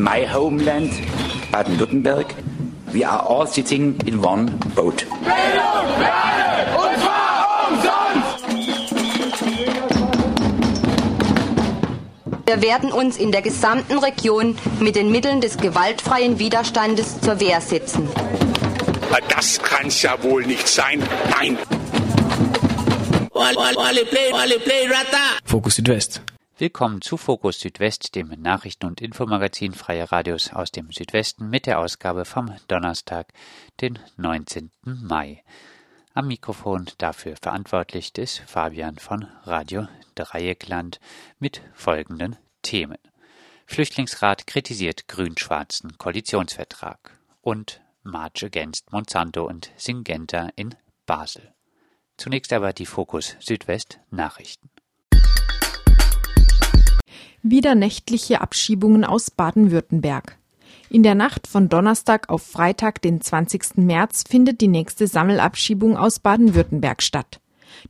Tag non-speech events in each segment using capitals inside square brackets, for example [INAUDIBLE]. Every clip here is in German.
in my homeland, Baden-Württemberg, we are all sitting in one boat. Bildung, Lernen, und zwar umsonst! Wir werden uns in der gesamten Region mit den Mitteln des gewaltfreien Widerstandes zur Wehr setzen. Das kann's ja wohl nicht sein. Nein. Fokus Südwest. Willkommen zu Fokus Südwest, dem Nachrichten- und Infomagazin Freie Radios aus dem Südwesten mit der Ausgabe vom Donnerstag, den 19. Mai. Am Mikrofon dafür verantwortlich ist Fabian von Radio Dreieckland mit folgenden Themen. Flüchtlingsrat kritisiert grün-schwarzen Koalitionsvertrag und March Against Monsanto und Syngenta in Basel. Zunächst aber die Fokus Südwest Nachrichten. Wieder nächtliche Abschiebungen aus Baden-Württemberg. In der Nacht von Donnerstag auf Freitag, den 20. März, findet die nächste Sammelabschiebung aus Baden-Württemberg statt.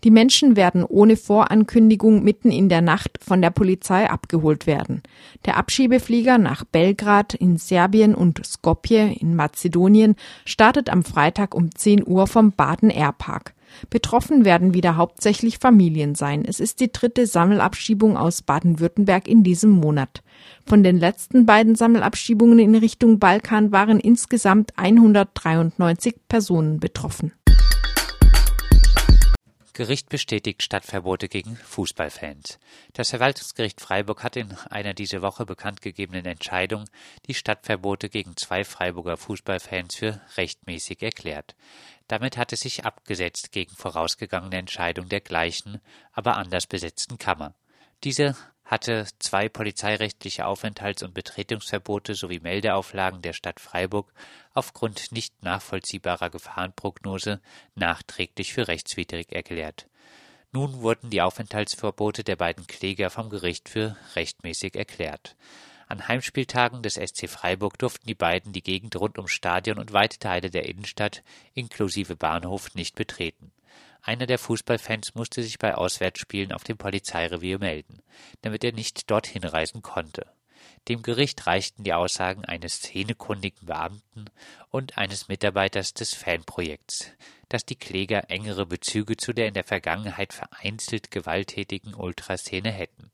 Die Menschen werden ohne Vorankündigung mitten in der Nacht von der Polizei abgeholt werden. Der Abschiebeflieger nach Belgrad in Serbien und Skopje in Mazedonien startet am Freitag um 10 Uhr vom Baden Airpark. Betroffen werden wieder hauptsächlich Familien sein. Es ist die dritte Sammelabschiebung aus Baden-Württemberg in diesem Monat. Von den letzten beiden Sammelabschiebungen in Richtung Balkan waren insgesamt 193 Personen betroffen. Gericht bestätigt Stadtverbote gegen Fußballfans. Das Verwaltungsgericht Freiburg hat in einer diese Woche bekannt gegebenen Entscheidung die Stadtverbote gegen zwei Freiburger Fußballfans für rechtmäßig erklärt. Damit hat es sich abgesetzt gegen vorausgegangene Entscheidung der gleichen, aber anders besetzten Kammer. Diese hatte zwei polizeirechtliche Aufenthalts- und Betretungsverbote sowie Meldeauflagen der Stadt Freiburg aufgrund nicht nachvollziehbarer Gefahrenprognose nachträglich für rechtswidrig erklärt. Nun wurden die Aufenthaltsverbote der beiden Kläger vom Gericht für rechtmäßig erklärt. An Heimspieltagen des SC Freiburg durften die beiden die Gegend rund ums Stadion und weite Teile der Innenstadt inklusive Bahnhof nicht betreten. Einer der Fußballfans musste sich bei Auswärtsspielen auf dem Polizeirevier melden, damit er nicht dorthin reisen konnte. Dem Gericht reichten die Aussagen eines szenekundigen Beamten und eines Mitarbeiters des Fanprojekts, dass die Kläger engere Bezüge zu der in der Vergangenheit vereinzelt gewalttätigen Ultraszene hätten.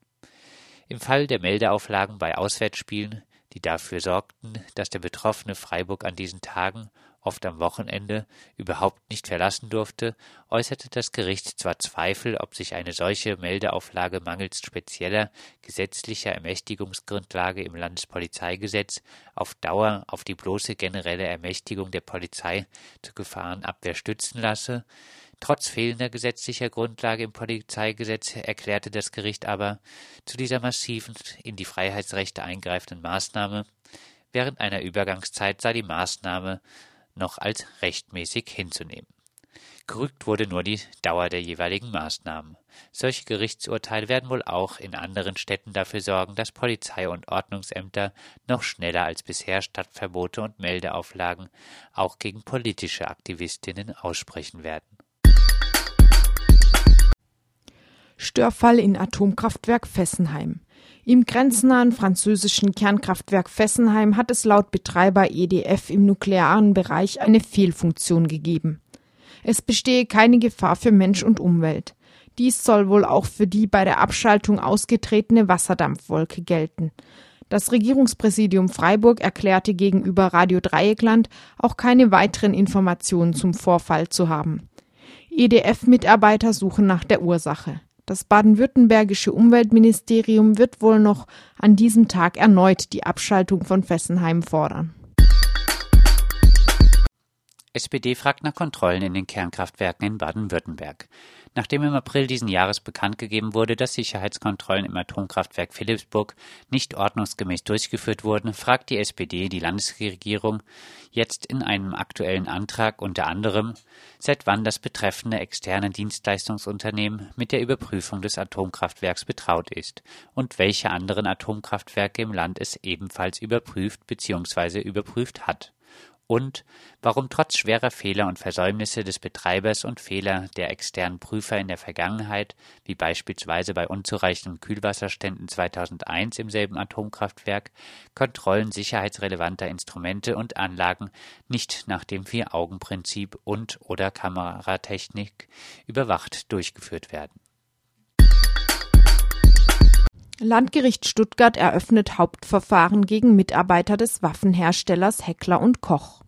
Im Fall der Meldeauflagen bei Auswärtsspielen, die dafür sorgten, dass der betroffene Freiburg an diesen Tagen oft am Wochenende, überhaupt nicht verlassen durfte, äußerte das Gericht zwar Zweifel, ob sich eine solche Meldeauflage mangels spezieller gesetzlicher Ermächtigungsgrundlage im Landespolizeigesetz auf Dauer auf die bloße generelle Ermächtigung der Polizei zur Gefahrenabwehr stützen lasse, Trotz fehlender gesetzlicher Grundlage im Polizeigesetz erklärte das Gericht aber, zu dieser massiven in die Freiheitsrechte eingreifenden Maßnahme. Während einer Übergangszeit sei die Maßnahme noch als rechtmäßig hinzunehmen. Gerückt wurde nur die Dauer der jeweiligen Maßnahmen. Solche Gerichtsurteile werden wohl auch in anderen Städten dafür sorgen, dass Polizei und Ordnungsämter noch schneller als bisher Stadtverbote und Meldeauflagen auch gegen politische Aktivistinnen aussprechen werden. Störfall in Atomkraftwerk Fessenheim. Im grenznahen französischen Kernkraftwerk Fessenheim hat es laut Betreiber EDF im nuklearen Bereich eine Fehlfunktion gegeben. Es bestehe keine Gefahr für Mensch und Umwelt. Dies soll wohl auch für die bei der Abschaltung ausgetretene Wasserdampfwolke gelten. Das Regierungspräsidium Freiburg erklärte gegenüber Radio Dreieckland auch keine weiteren Informationen zum Vorfall zu haben. EDF-Mitarbeiter suchen nach der Ursache. Das baden-württembergische Umweltministerium wird wohl noch an diesem Tag erneut die Abschaltung von Fessenheim fordern. SPD fragt nach Kontrollen in den Kernkraftwerken in Baden-Württemberg. Nachdem im April diesen Jahres bekannt gegeben wurde, dass Sicherheitskontrollen im Atomkraftwerk Philipsburg nicht ordnungsgemäß durchgeführt wurden, fragt die SPD die Landesregierung jetzt in einem aktuellen Antrag unter anderem, seit wann das betreffende externe Dienstleistungsunternehmen mit der Überprüfung des Atomkraftwerks betraut ist und welche anderen Atomkraftwerke im Land es ebenfalls überprüft bzw. überprüft hat und warum trotz schwerer Fehler und Versäumnisse des Betreibers und Fehler der externen Prüfer in der Vergangenheit, wie beispielsweise bei unzureichenden Kühlwasserständen 2001 im selben Atomkraftwerk, Kontrollen sicherheitsrelevanter Instrumente und Anlagen nicht nach dem Vier-Augen-Prinzip und oder Kameratechnik überwacht durchgeführt werden. Landgericht Stuttgart eröffnet Hauptverfahren gegen Mitarbeiter des Waffenherstellers Heckler und Koch.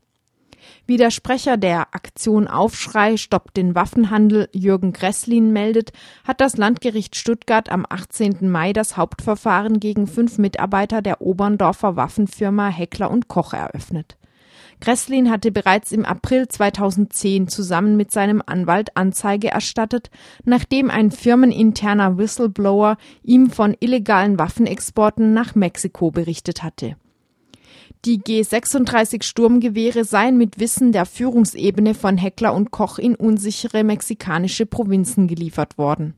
Wie der Sprecher der Aktion Aufschrei Stoppt den Waffenhandel Jürgen Gresslin meldet, hat das Landgericht Stuttgart am 18. Mai das Hauptverfahren gegen fünf Mitarbeiter der Oberndorfer Waffenfirma Heckler und Koch eröffnet. Gresslin hatte bereits im April 2010 zusammen mit seinem Anwalt Anzeige erstattet, nachdem ein firmeninterner Whistleblower ihm von illegalen Waffenexporten nach Mexiko berichtet hatte. Die G36 Sturmgewehre seien mit Wissen der Führungsebene von Heckler und Koch in unsichere mexikanische Provinzen geliefert worden.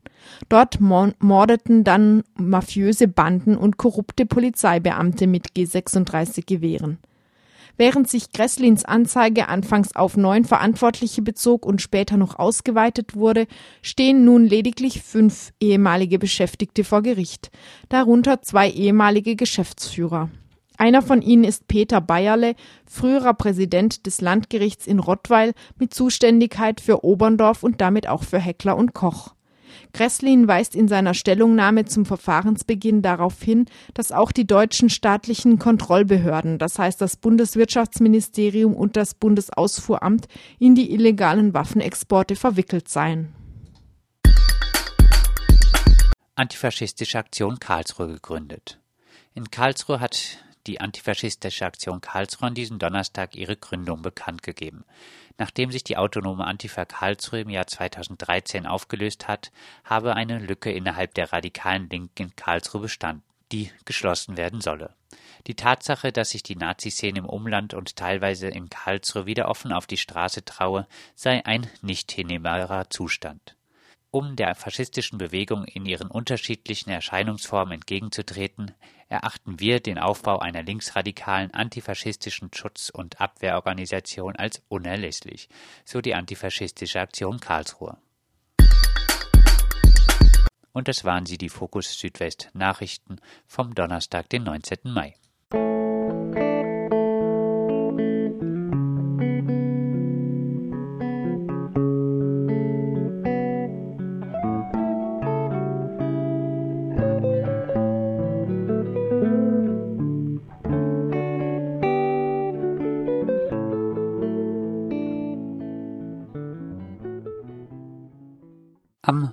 Dort mordeten dann mafiöse Banden und korrupte Polizeibeamte mit G36 Gewehren. Während sich Gresslins Anzeige anfangs auf neun Verantwortliche bezog und später noch ausgeweitet wurde, stehen nun lediglich fünf ehemalige Beschäftigte vor Gericht, darunter zwei ehemalige Geschäftsführer. Einer von ihnen ist Peter Bayerle, früherer Präsident des Landgerichts in Rottweil mit Zuständigkeit für Oberndorf und damit auch für Heckler und Koch. Gresslin weist in seiner Stellungnahme zum Verfahrensbeginn darauf hin, dass auch die deutschen staatlichen Kontrollbehörden, das heißt das Bundeswirtschaftsministerium und das Bundesausfuhramt, in die illegalen Waffenexporte verwickelt seien. Antifaschistische Aktion Karlsruhe gegründet. In Karlsruhe hat die Antifaschistische Aktion Karlsruhe an diesem Donnerstag ihre Gründung bekannt gegeben. Nachdem sich die autonome Antifa Karlsruhe im Jahr 2013 aufgelöst hat, habe eine Lücke innerhalb der radikalen Linken in Karlsruhe bestanden, die geschlossen werden solle. Die Tatsache, dass sich die Nazi-Szene im Umland und teilweise in Karlsruhe wieder offen auf die Straße traue, sei ein nicht hinnehmbarer Zustand. Um der faschistischen Bewegung in ihren unterschiedlichen Erscheinungsformen entgegenzutreten, erachten wir den Aufbau einer linksradikalen antifaschistischen Schutz- und Abwehrorganisation als unerlässlich, so die Antifaschistische Aktion Karlsruhe. Und das waren sie, die Fokus Südwest Nachrichten vom Donnerstag, den 19. Mai.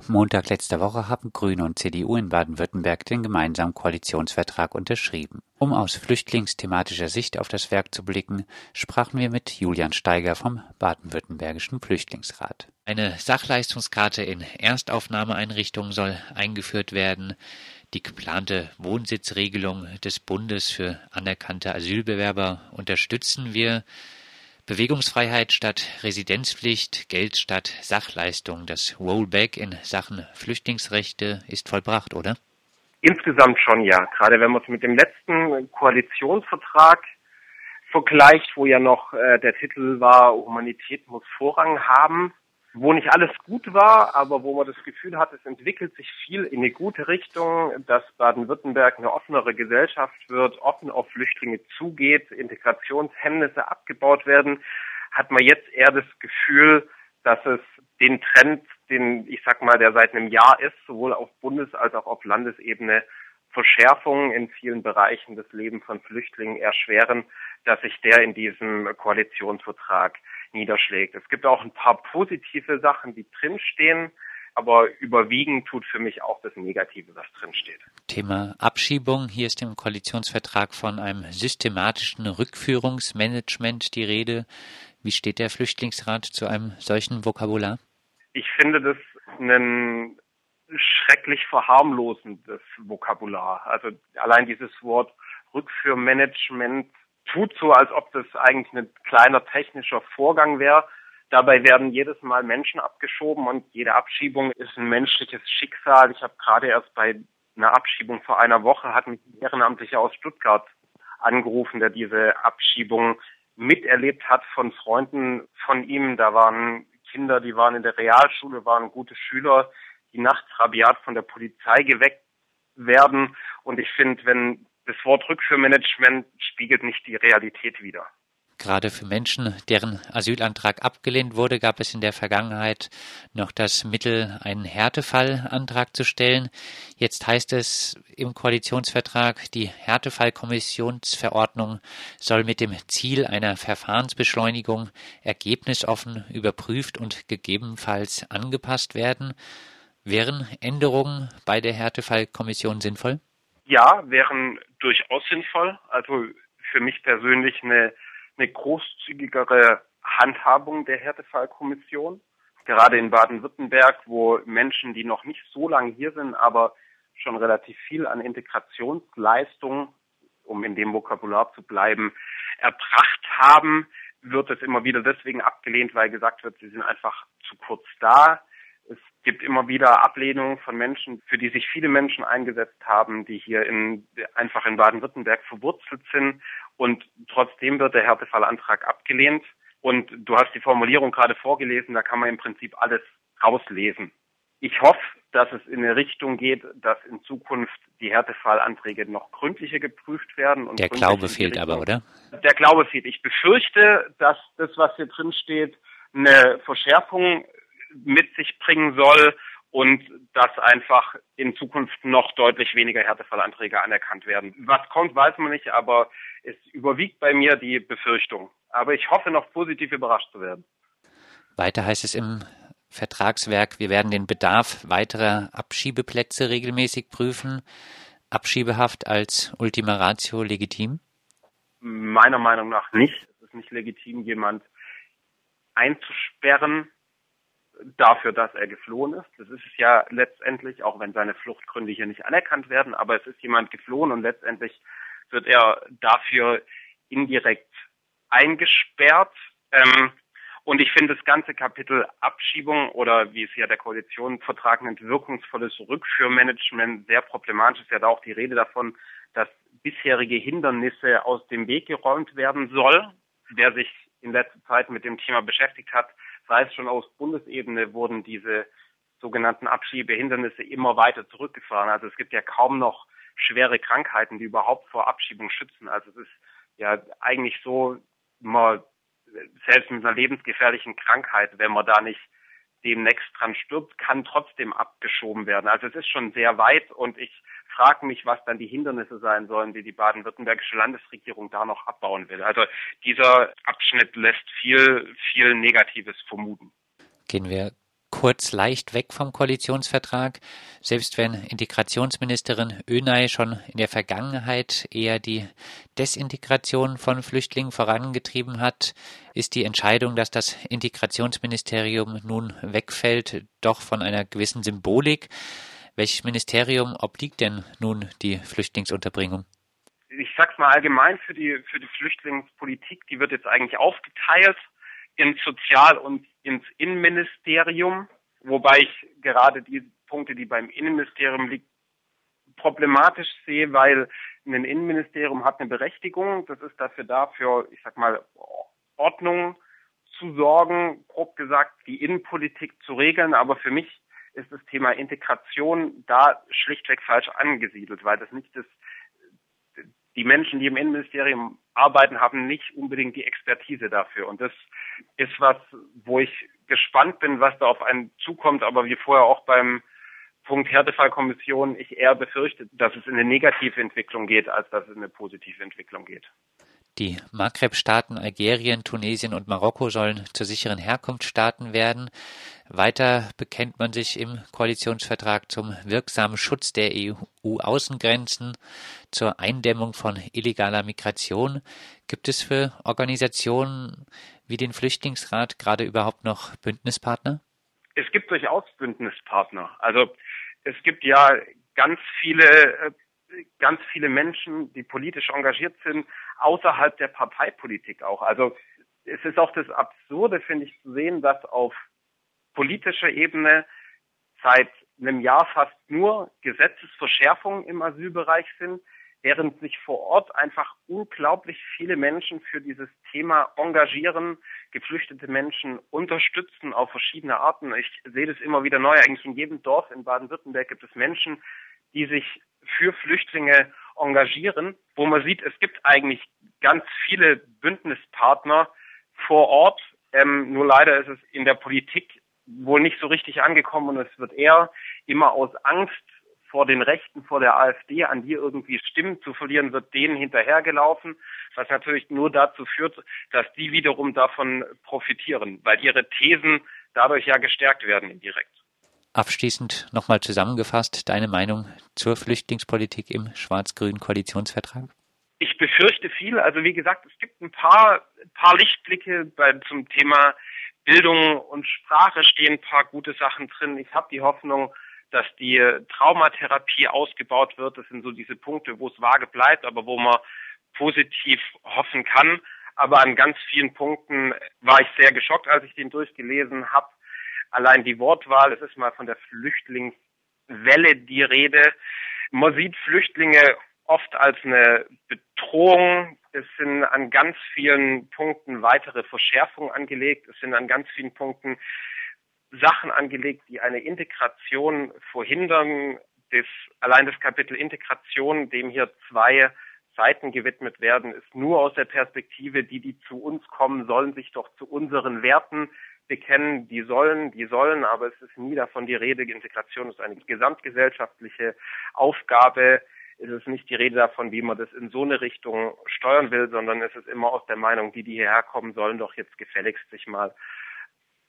Montag letzter Woche haben Grüne und CDU in Baden-Württemberg den gemeinsamen Koalitionsvertrag unterschrieben. Um aus flüchtlingsthematischer Sicht auf das Werk zu blicken, sprachen wir mit Julian Steiger vom Baden-Württembergischen Flüchtlingsrat. Eine Sachleistungskarte in Erstaufnahmeeinrichtungen soll eingeführt werden. Die geplante Wohnsitzregelung des Bundes für anerkannte Asylbewerber unterstützen wir. Bewegungsfreiheit statt Residenzpflicht, Geld statt Sachleistung. Das Rollback in Sachen Flüchtlingsrechte ist vollbracht, oder? Insgesamt schon, ja. Gerade wenn man es mit dem letzten Koalitionsvertrag vergleicht, wo ja noch äh, der Titel war, Humanität muss Vorrang haben, wo nicht alles gut war, aber wo man das Gefühl hat, es entwickelt sich viel in eine gute Richtung, dass Baden-Württemberg eine offenere Gesellschaft wird, offen auf Flüchtlinge zugeht, Integrationshemmnisse abgebaut werden, hat man jetzt eher das Gefühl, dass es den Trend, den ich sag mal, der seit einem Jahr ist, sowohl auf Bundes- als auch auf Landesebene, Verschärfungen in vielen Bereichen des Lebens von Flüchtlingen erschweren, dass sich der in diesem Koalitionsvertrag niederschlägt. Es gibt auch ein paar positive Sachen, die drinstehen, aber überwiegend tut für mich auch das Negative, was drinsteht. Thema Abschiebung. Hier ist im Koalitionsvertrag von einem systematischen Rückführungsmanagement die Rede. Wie steht der Flüchtlingsrat zu einem solchen Vokabular? Ich finde das ein schrecklich verharmlosendes Vokabular. Also allein dieses Wort Rückführmanagement tut so, als ob das eigentlich ein kleiner technischer Vorgang wäre. Dabei werden jedes Mal Menschen abgeschoben und jede Abschiebung ist ein menschliches Schicksal. Ich habe gerade erst bei einer Abschiebung vor einer Woche hat mich ein Ehrenamtlicher aus Stuttgart angerufen, der diese Abschiebung miterlebt hat von Freunden von ihm. Da waren Kinder, die waren in der Realschule, waren gute Schüler, die nachts rabiat von der Polizei geweckt werden. Und ich finde, wenn das Wort Rückführmanagement spiegelt nicht die Realität wider. Gerade für Menschen, deren Asylantrag abgelehnt wurde, gab es in der Vergangenheit noch das Mittel, einen Härtefallantrag zu stellen. Jetzt heißt es im Koalitionsvertrag, die Härtefallkommissionsverordnung soll mit dem Ziel einer Verfahrensbeschleunigung ergebnisoffen überprüft und gegebenenfalls angepasst werden. Wären Änderungen bei der Härtefallkommission sinnvoll? Ja, wären durchaus sinnvoll. Also für mich persönlich eine eine großzügigere Handhabung der Härtefallkommission. Gerade in Baden-Württemberg, wo Menschen, die noch nicht so lange hier sind, aber schon relativ viel an Integrationsleistung, um in dem Vokabular zu bleiben, erbracht haben, wird es immer wieder deswegen abgelehnt, weil gesagt wird, sie sind einfach zu kurz da. Es gibt immer wieder Ablehnungen von Menschen, für die sich viele Menschen eingesetzt haben, die hier in, einfach in Baden-Württemberg verwurzelt sind und trotzdem wird der Härtefallantrag abgelehnt. Und du hast die Formulierung gerade vorgelesen, da kann man im Prinzip alles rauslesen. Ich hoffe, dass es in eine Richtung geht, dass in Zukunft die Härtefallanträge noch gründlicher geprüft werden. der Glaube fehlt aber, oder? Der Glaube fehlt. Ich befürchte, dass das, was hier drin steht, eine Verschärfung mit sich bringen soll und dass einfach in Zukunft noch deutlich weniger Härtefallanträge anerkannt werden. Was kommt, weiß man nicht, aber es überwiegt bei mir die Befürchtung. Aber ich hoffe noch positiv überrascht zu werden. Weiter heißt es im Vertragswerk, wir werden den Bedarf weiterer Abschiebeplätze regelmäßig prüfen. Abschiebehaft als Ultima Ratio legitim? Meiner Meinung nach nicht. Es ist nicht legitim, jemand einzusperren, dafür, dass er geflohen ist. Das ist es ja letztendlich, auch wenn seine Fluchtgründe hier nicht anerkannt werden, aber es ist jemand geflohen und letztendlich wird er dafür indirekt eingesperrt. Ähm, und ich finde das ganze Kapitel Abschiebung oder wie es ja der Koalitionsvertrag nennt, wirkungsvolles Rückführmanagement sehr problematisch. Ist ja da auch die Rede davon, dass bisherige Hindernisse aus dem Weg geräumt werden soll. Wer sich in letzter Zeit mit dem Thema beschäftigt hat, es schon aus Bundesebene wurden diese sogenannten Abschiebehindernisse immer weiter zurückgefahren. Also es gibt ja kaum noch schwere Krankheiten, die überhaupt vor Abschiebung schützen. Also es ist ja eigentlich so, man selbst mit einer lebensgefährlichen Krankheit, wenn man da nicht demnächst dran stirbt, kann trotzdem abgeschoben werden. Also es ist schon sehr weit und ich frage mich, was dann die Hindernisse sein sollen, die die baden-württembergische Landesregierung da noch abbauen will. Also dieser Abschnitt lässt viel, viel Negatives vermuten. Gehen wir kurz leicht weg vom Koalitionsvertrag. Selbst wenn Integrationsministerin Önay schon in der Vergangenheit eher die Desintegration von Flüchtlingen vorangetrieben hat, ist die Entscheidung, dass das Integrationsministerium nun wegfällt, doch von einer gewissen Symbolik. Welches Ministerium obliegt denn nun die Flüchtlingsunterbringung? Ich sag's mal allgemein für die, für die Flüchtlingspolitik, die wird jetzt eigentlich aufgeteilt ins Sozial- und ins Innenministerium, wobei ich gerade die Punkte, die beim Innenministerium liegen, problematisch sehe, weil ein Innenministerium hat eine Berechtigung. Das ist dafür da, für, ich sag mal, Ordnung zu sorgen, grob gesagt, die Innenpolitik zu regeln. Aber für mich ist das Thema Integration da schlichtweg falsch angesiedelt, weil das nicht das, die Menschen, die im Innenministerium arbeiten, haben nicht unbedingt die Expertise dafür. Und das ist was, wo ich gespannt bin, was da auf einen zukommt, aber wie vorher auch beim Punkt Härtefallkommission ich eher befürchte, dass es in eine negative Entwicklung geht, als dass es in eine positive Entwicklung geht. Die Maghreb-Staaten Algerien, Tunesien und Marokko sollen zu sicheren Herkunftsstaaten werden. Weiter bekennt man sich im Koalitionsvertrag zum wirksamen Schutz der EU-Außengrenzen, zur Eindämmung von illegaler Migration. Gibt es für Organisationen wie den Flüchtlingsrat gerade überhaupt noch Bündnispartner? Es gibt durchaus Bündnispartner. Also es gibt ja ganz viele äh, ganz viele Menschen, die politisch engagiert sind, außerhalb der Parteipolitik auch. Also es ist auch das Absurde, finde ich, zu sehen, dass auf politischer Ebene seit einem Jahr fast nur Gesetzesverschärfungen im Asylbereich sind, während sich vor Ort einfach unglaublich viele Menschen für dieses Thema engagieren, geflüchtete Menschen unterstützen auf verschiedene Arten. Ich sehe das immer wieder neu. Eigentlich in jedem Dorf in Baden-Württemberg gibt es Menschen, die sich für Flüchtlinge engagieren, wo man sieht, es gibt eigentlich ganz viele Bündnispartner vor Ort. Ähm, nur leider ist es in der Politik wohl nicht so richtig angekommen und es wird eher immer aus Angst vor den Rechten, vor der AfD, an die irgendwie Stimmen zu verlieren, wird denen hinterhergelaufen, was natürlich nur dazu führt, dass die wiederum davon profitieren, weil ihre Thesen dadurch ja gestärkt werden indirekt. Abschließend nochmal zusammengefasst deine Meinung zur Flüchtlingspolitik im schwarz-grünen Koalitionsvertrag? Ich befürchte viel. Also wie gesagt, es gibt ein paar, paar Lichtblicke bei, zum Thema Bildung und Sprache stehen ein paar gute Sachen drin. Ich habe die Hoffnung, dass die Traumatherapie ausgebaut wird. Das sind so diese Punkte, wo es vage bleibt, aber wo man positiv hoffen kann. Aber an ganz vielen Punkten war ich sehr geschockt, als ich den durchgelesen habe. Allein die Wortwahl, es ist mal von der Flüchtlingswelle die Rede. Man sieht Flüchtlinge oft als eine Bedrohung. Es sind an ganz vielen Punkten weitere Verschärfungen angelegt. Es sind an ganz vielen Punkten Sachen angelegt, die eine Integration verhindern. Das, allein das Kapitel Integration, dem hier zwei Seiten gewidmet werden, ist nur aus der Perspektive, die, die zu uns kommen, sollen sich doch zu unseren Werten bekennen. Die sollen, die sollen, aber es ist nie davon die Rede. Integration ist eine gesamtgesellschaftliche Aufgabe. Es ist nicht die Rede davon, wie man das in so eine Richtung steuern will, sondern es ist immer aus der Meinung, die, die hierher kommen, sollen doch jetzt gefälligst sich mal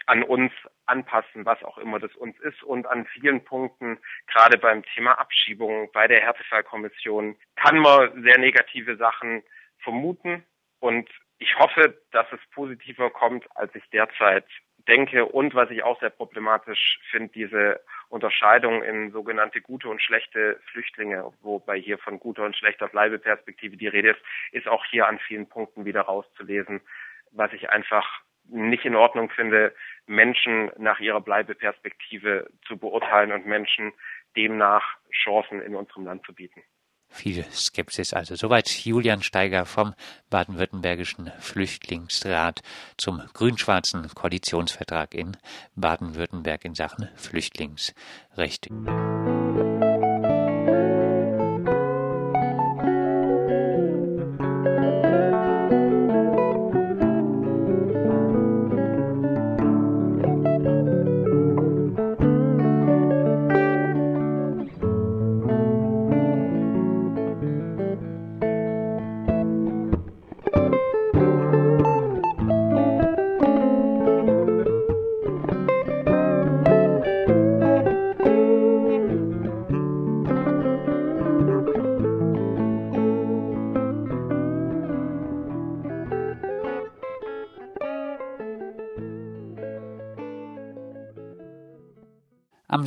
an uns anpassen, was auch immer das uns ist. Und an vielen Punkten, gerade beim Thema Abschiebung, bei der Härtefallkommission, kann man sehr negative Sachen vermuten. Und ich hoffe, dass es positiver kommt, als ich derzeit denke. Und was ich auch sehr problematisch finde, diese Unterscheidung in sogenannte gute und schlechte Flüchtlinge, wobei hier von guter und schlechter Bleibeperspektive die Rede ist, ist auch hier an vielen Punkten wieder rauszulesen, was ich einfach nicht in Ordnung finde, Menschen nach ihrer Bleibeperspektive zu beurteilen und Menschen demnach Chancen in unserem Land zu bieten. Viel Skepsis also. Soweit Julian Steiger vom Baden-Württembergischen Flüchtlingsrat zum grün-schwarzen Koalitionsvertrag in Baden-Württemberg in Sachen Flüchtlingsrecht.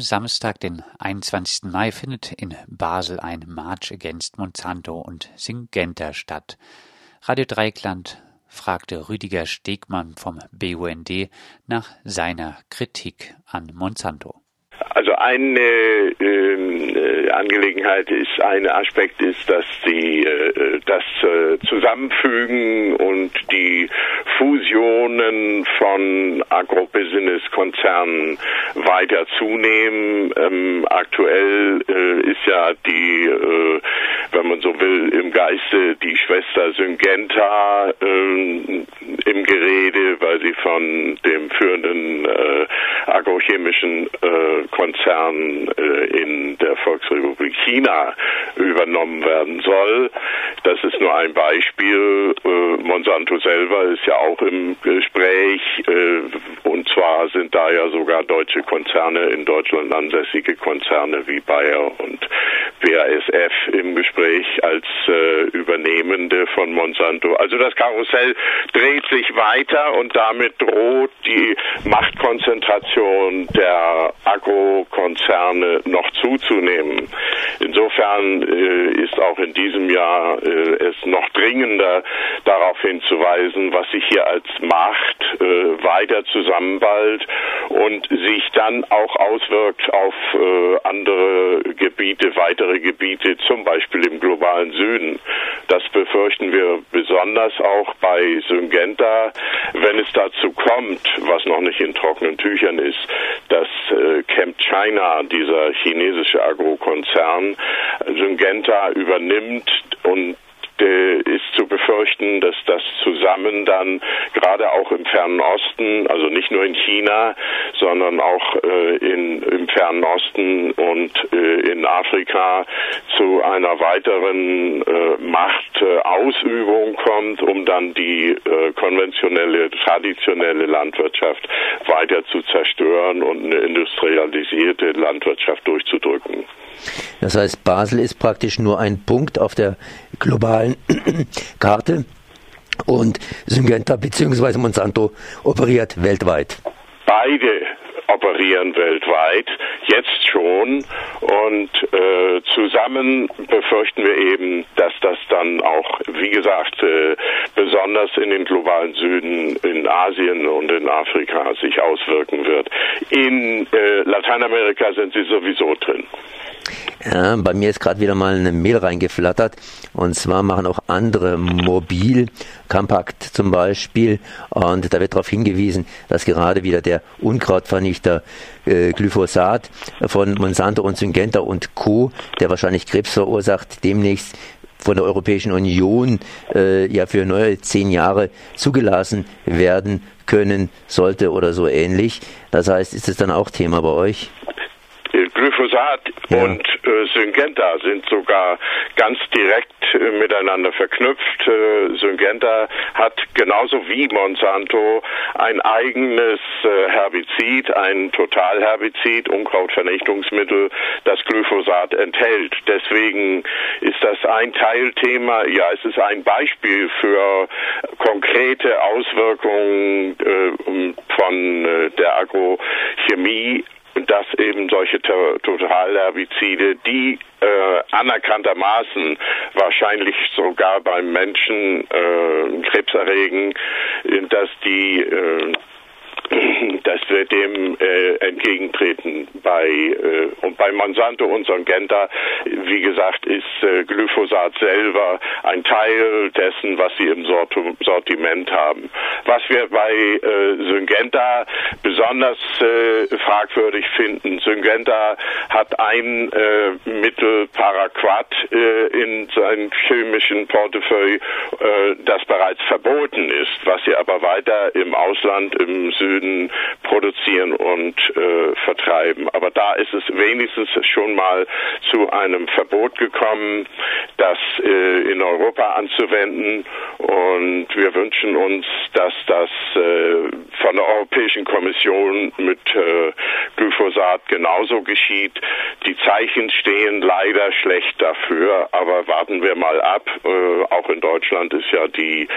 Samstag, den 21. Mai, findet in Basel ein March Against Monsanto und Syngenta statt. Radio Dreikland fragte Rüdiger Stegmann vom BUND nach seiner Kritik an Monsanto. Also eine ähm, äh, Angelegenheit ist, ein Aspekt ist, dass die äh, das äh, Zusammenfügen und die Fusionen von Agrobusiness-Konzernen weiter zunehmen. Ähm, aktuell äh, ist ja die, äh, wenn man so will, im Geiste die Schwester Syngenta ähm, im Gerede, weil sie von dem führenden äh, agrochemischen Konzern in der Volksrepublik China übernommen werden soll. Das ist nur ein Beispiel. Monsanto selber ist ja auch im Gespräch und zwar sind da ja sogar deutsche Konzerne in Deutschland ansässige Konzerne wie Bayer und BASF im Gespräch als äh, Übernehmende von Monsanto. Also das Karussell dreht sich weiter und damit droht die Machtkonzentration der Agrokonzerne noch zuzunehmen. Insofern äh, ist auch in diesem Jahr äh, es noch dringender darauf hinzuweisen, was sich hier als Macht äh, weiter zusammenballt und sich dann auch auswirkt auf äh, andere Gebiete, weitere Gebiete, zum Beispiel im globalen Süden. Das befürchten wir besonders auch bei Syngenta, wenn es dazu kommt, was noch nicht in trockenen Tüchern ist, dass äh, Camp China, dieser chinesische Agrokonzern, Syngenta übernimmt und ist zu befürchten, dass das zusammen dann gerade auch im Fernen Osten, also nicht nur in China, sondern auch äh, in, im Fernen Osten und äh, in Afrika zu einer weiteren äh, Machtausübung kommt, um dann die äh, konventionelle, traditionelle Landwirtschaft weiter zu zerstören und eine industrialisierte Landwirtschaft durchzudrücken. Das heißt, Basel ist praktisch nur ein Punkt auf der globalen [CLEARS THROAT] Karte und Syngenta bzw. Monsanto operiert weltweit. Beide operieren weltweit, jetzt schon. Und äh, zusammen befürchten wir eben, dass das dann auch, wie gesagt, äh, besonders in den globalen Süden, in Asien und in Afrika sich auswirken wird. In äh, Lateinamerika sind sie sowieso drin. Ja, bei mir ist gerade wieder mal eine Mail reingeflattert. Und zwar machen auch andere Mobil, Compact zum Beispiel. Und da wird darauf hingewiesen, dass gerade wieder der Unkrautvernichter äh, Glyphosat von Monsanto und Syngenta und Co., der wahrscheinlich Krebs verursacht, demnächst von der Europäischen Union äh, ja für neue zehn Jahre zugelassen werden können sollte oder so ähnlich. Das heißt, ist es dann auch Thema bei euch? Glyphosat ja. und äh, Syngenta sind sogar ganz direkt äh, miteinander verknüpft. Äh, Syngenta hat genauso wie Monsanto ein eigenes äh, Herbizid, ein Totalherbizid, Unkrautvernichtungsmittel, das Glyphosat enthält. Deswegen ist das ein Teilthema. Ja, es ist ein Beispiel für konkrete Auswirkungen äh, von äh, der Agrochemie dass eben solche Totalherbizide, die äh, anerkanntermaßen wahrscheinlich sogar beim Menschen äh, Krebs erregen, dass die äh, [CLEARS THROAT] dass wir dem äh, entgegentreten. Bei äh, und bei Monsanto und Syngenta, wie gesagt, ist äh, Glyphosat selber ein Teil dessen, was sie im Sort Sortiment haben. Was wir bei äh, Syngenta besonders äh, fragwürdig finden, Syngenta hat ein äh, Mittel Paraquat äh, in seinem chemischen Portefeuille, das bereits verboten ist, was sie aber weiter im Ausland im Süden Süden produzieren und äh, vertreiben. Aber da ist es wenigstens schon mal zu einem Verbot gekommen, das äh, in Europa anzuwenden. Und wir wünschen uns, dass das äh, von der Europäischen Kommission mit äh, Glyphosat genauso geschieht. Die Zeichen stehen leider schlecht dafür, aber warten wir mal ab. Äh, auch in Deutschland ist ja die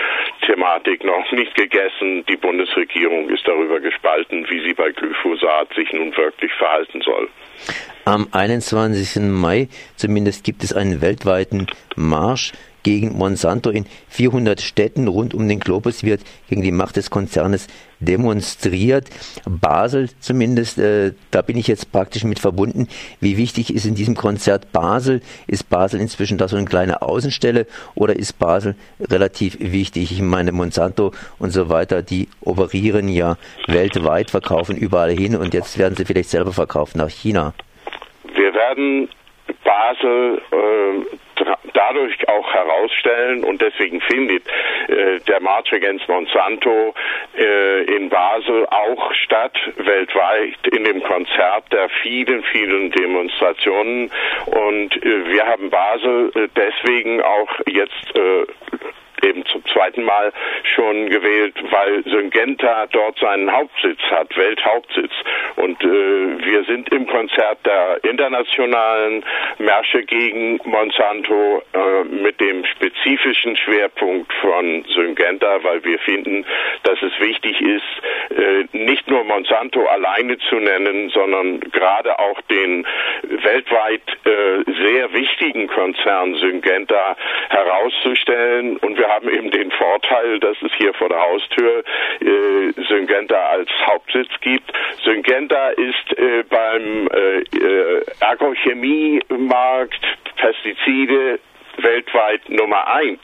Thematik noch nicht gegessen. Die Bundesregierung ist darüber darüber wie sie bei Glyphosat sich nun wirklich verhalten soll. Am 21. Mai zumindest gibt es einen weltweiten Marsch gegen Monsanto in 400 Städten rund um den Globus wird gegen die Macht des Konzernes demonstriert. Basel zumindest, äh, da bin ich jetzt praktisch mit verbunden. Wie wichtig ist in diesem Konzert Basel? Ist Basel inzwischen da so eine kleine Außenstelle oder ist Basel relativ wichtig? Ich meine, Monsanto und so weiter, die operieren ja weltweit, verkaufen überall hin und jetzt werden sie vielleicht selber verkauft nach China. Wir werden Basel äh, dadurch auch herausstellen und deswegen findet äh, der March Against Monsanto äh, in Basel auch statt, weltweit in dem Konzert der vielen, vielen Demonstrationen. Und äh, wir haben Basel äh, deswegen auch jetzt äh, eben zum zweiten Mal schon gewählt, weil Syngenta dort seinen Hauptsitz hat, Welthauptsitz. Und äh, wir sind im Konzert der internationalen Märsche gegen Monsanto äh, mit dem spezifischen Schwerpunkt von Syngenta, weil wir finden, dass es wichtig ist, äh, nicht nur Monsanto alleine zu nennen, sondern gerade auch den weltweit äh, sehr wichtigen Konzern Syngenta heraus auszustellen. Und wir haben eben den Vorteil, dass es hier vor der Haustür äh, Syngenta als Hauptsitz gibt. Syngenta ist äh, beim äh, äh Agrochemiemarkt Pestizide weltweit Nummer eins.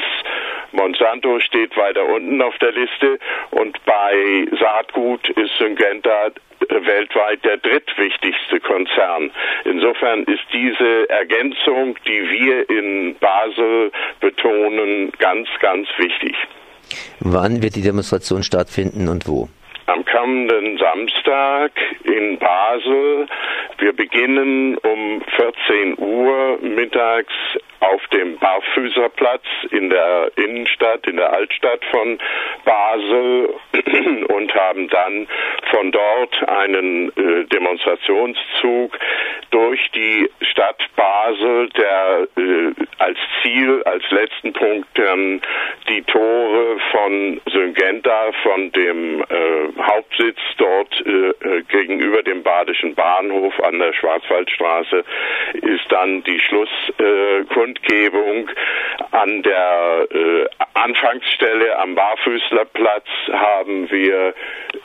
Monsanto steht weiter unten auf der Liste und bei Saatgut ist Syngenta weltweit der drittwichtigste Konzern. Insofern ist diese Ergänzung, die wir in Basel betonen, ganz, ganz wichtig. Wann wird die Demonstration stattfinden und wo? am kommenden Samstag in Basel. Wir beginnen um 14 Uhr mittags auf dem Barfüßerplatz in der Innenstadt, in der Altstadt von Basel [CLEARS THROAT] und haben dann von dort einen äh, Demonstrationszug durch die Stadt Basel, der äh, als Ziel, als letzten Punkt dann die Tore von Syngenta, von dem äh, Hauptsitz dort äh, äh, gegenüber dem Badischen Bahnhof an der Schwarzwaldstraße, ist dann die Schlusskundgebung Kundgebung an der äh, Anfangsstelle am Barfüßlerplatz haben wir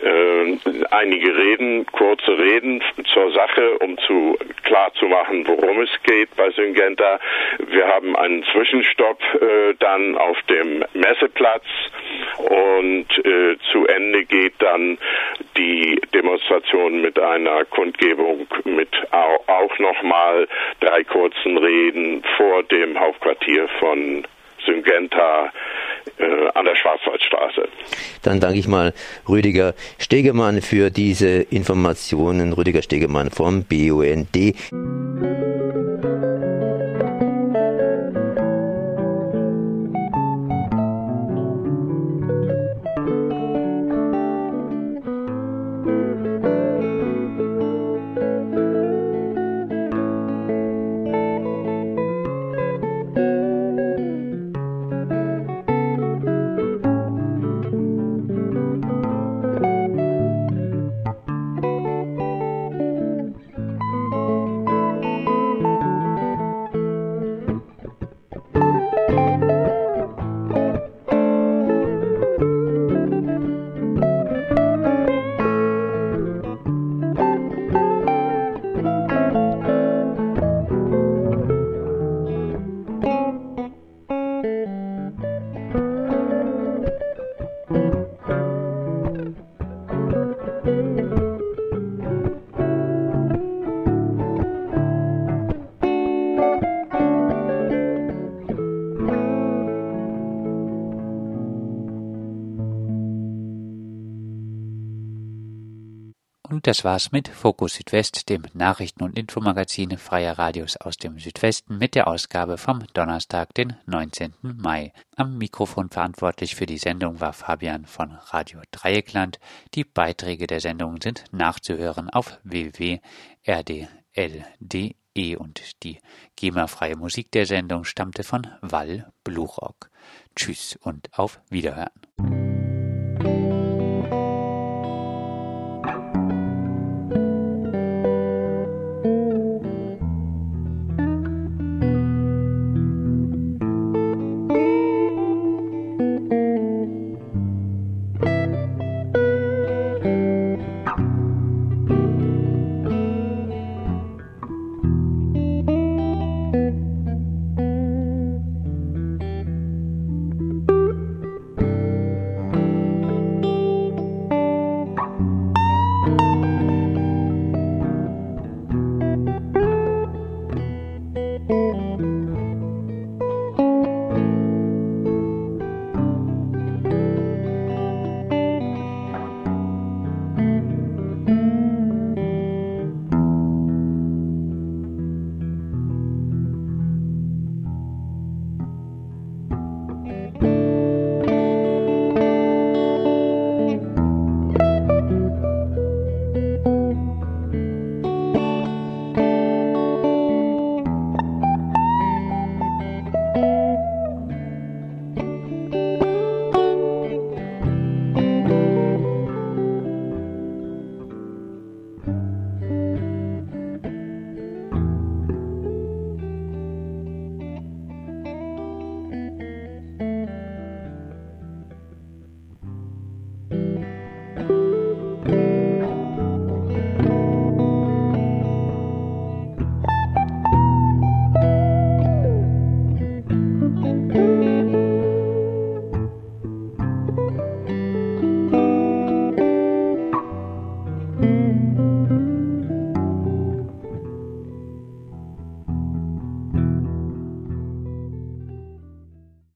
äh, einige Reden, kurze Reden zur Sache, um zu klar zu machen, worum es geht bei Syngenta. Wir haben einen Zwischenstopp äh, dann auf dem Messeplatz und äh, zu Ende geht dann die Demonstration mit einer Kundgebung mit auch, auch nochmal drei kurzen Reden vor dem Hauptquartier von Syngenta äh, an der Schwarzwaldstraße. Dann danke ich mal Rüdiger Stegemann für diese Informationen. Rüdiger Stegemann vom BUND. Das war's mit Fokus Südwest, dem Nachrichten- und Infomagazin freier Radios aus dem Südwesten mit der Ausgabe vom Donnerstag, den 19. Mai. Am Mikrofon verantwortlich für die Sendung war Fabian von Radio Dreieckland. Die Beiträge der Sendung sind nachzuhören auf www.rdl.de und die GEMA-freie Musik der Sendung stammte von Wall Blurock. Tschüss und auf Wiederhören.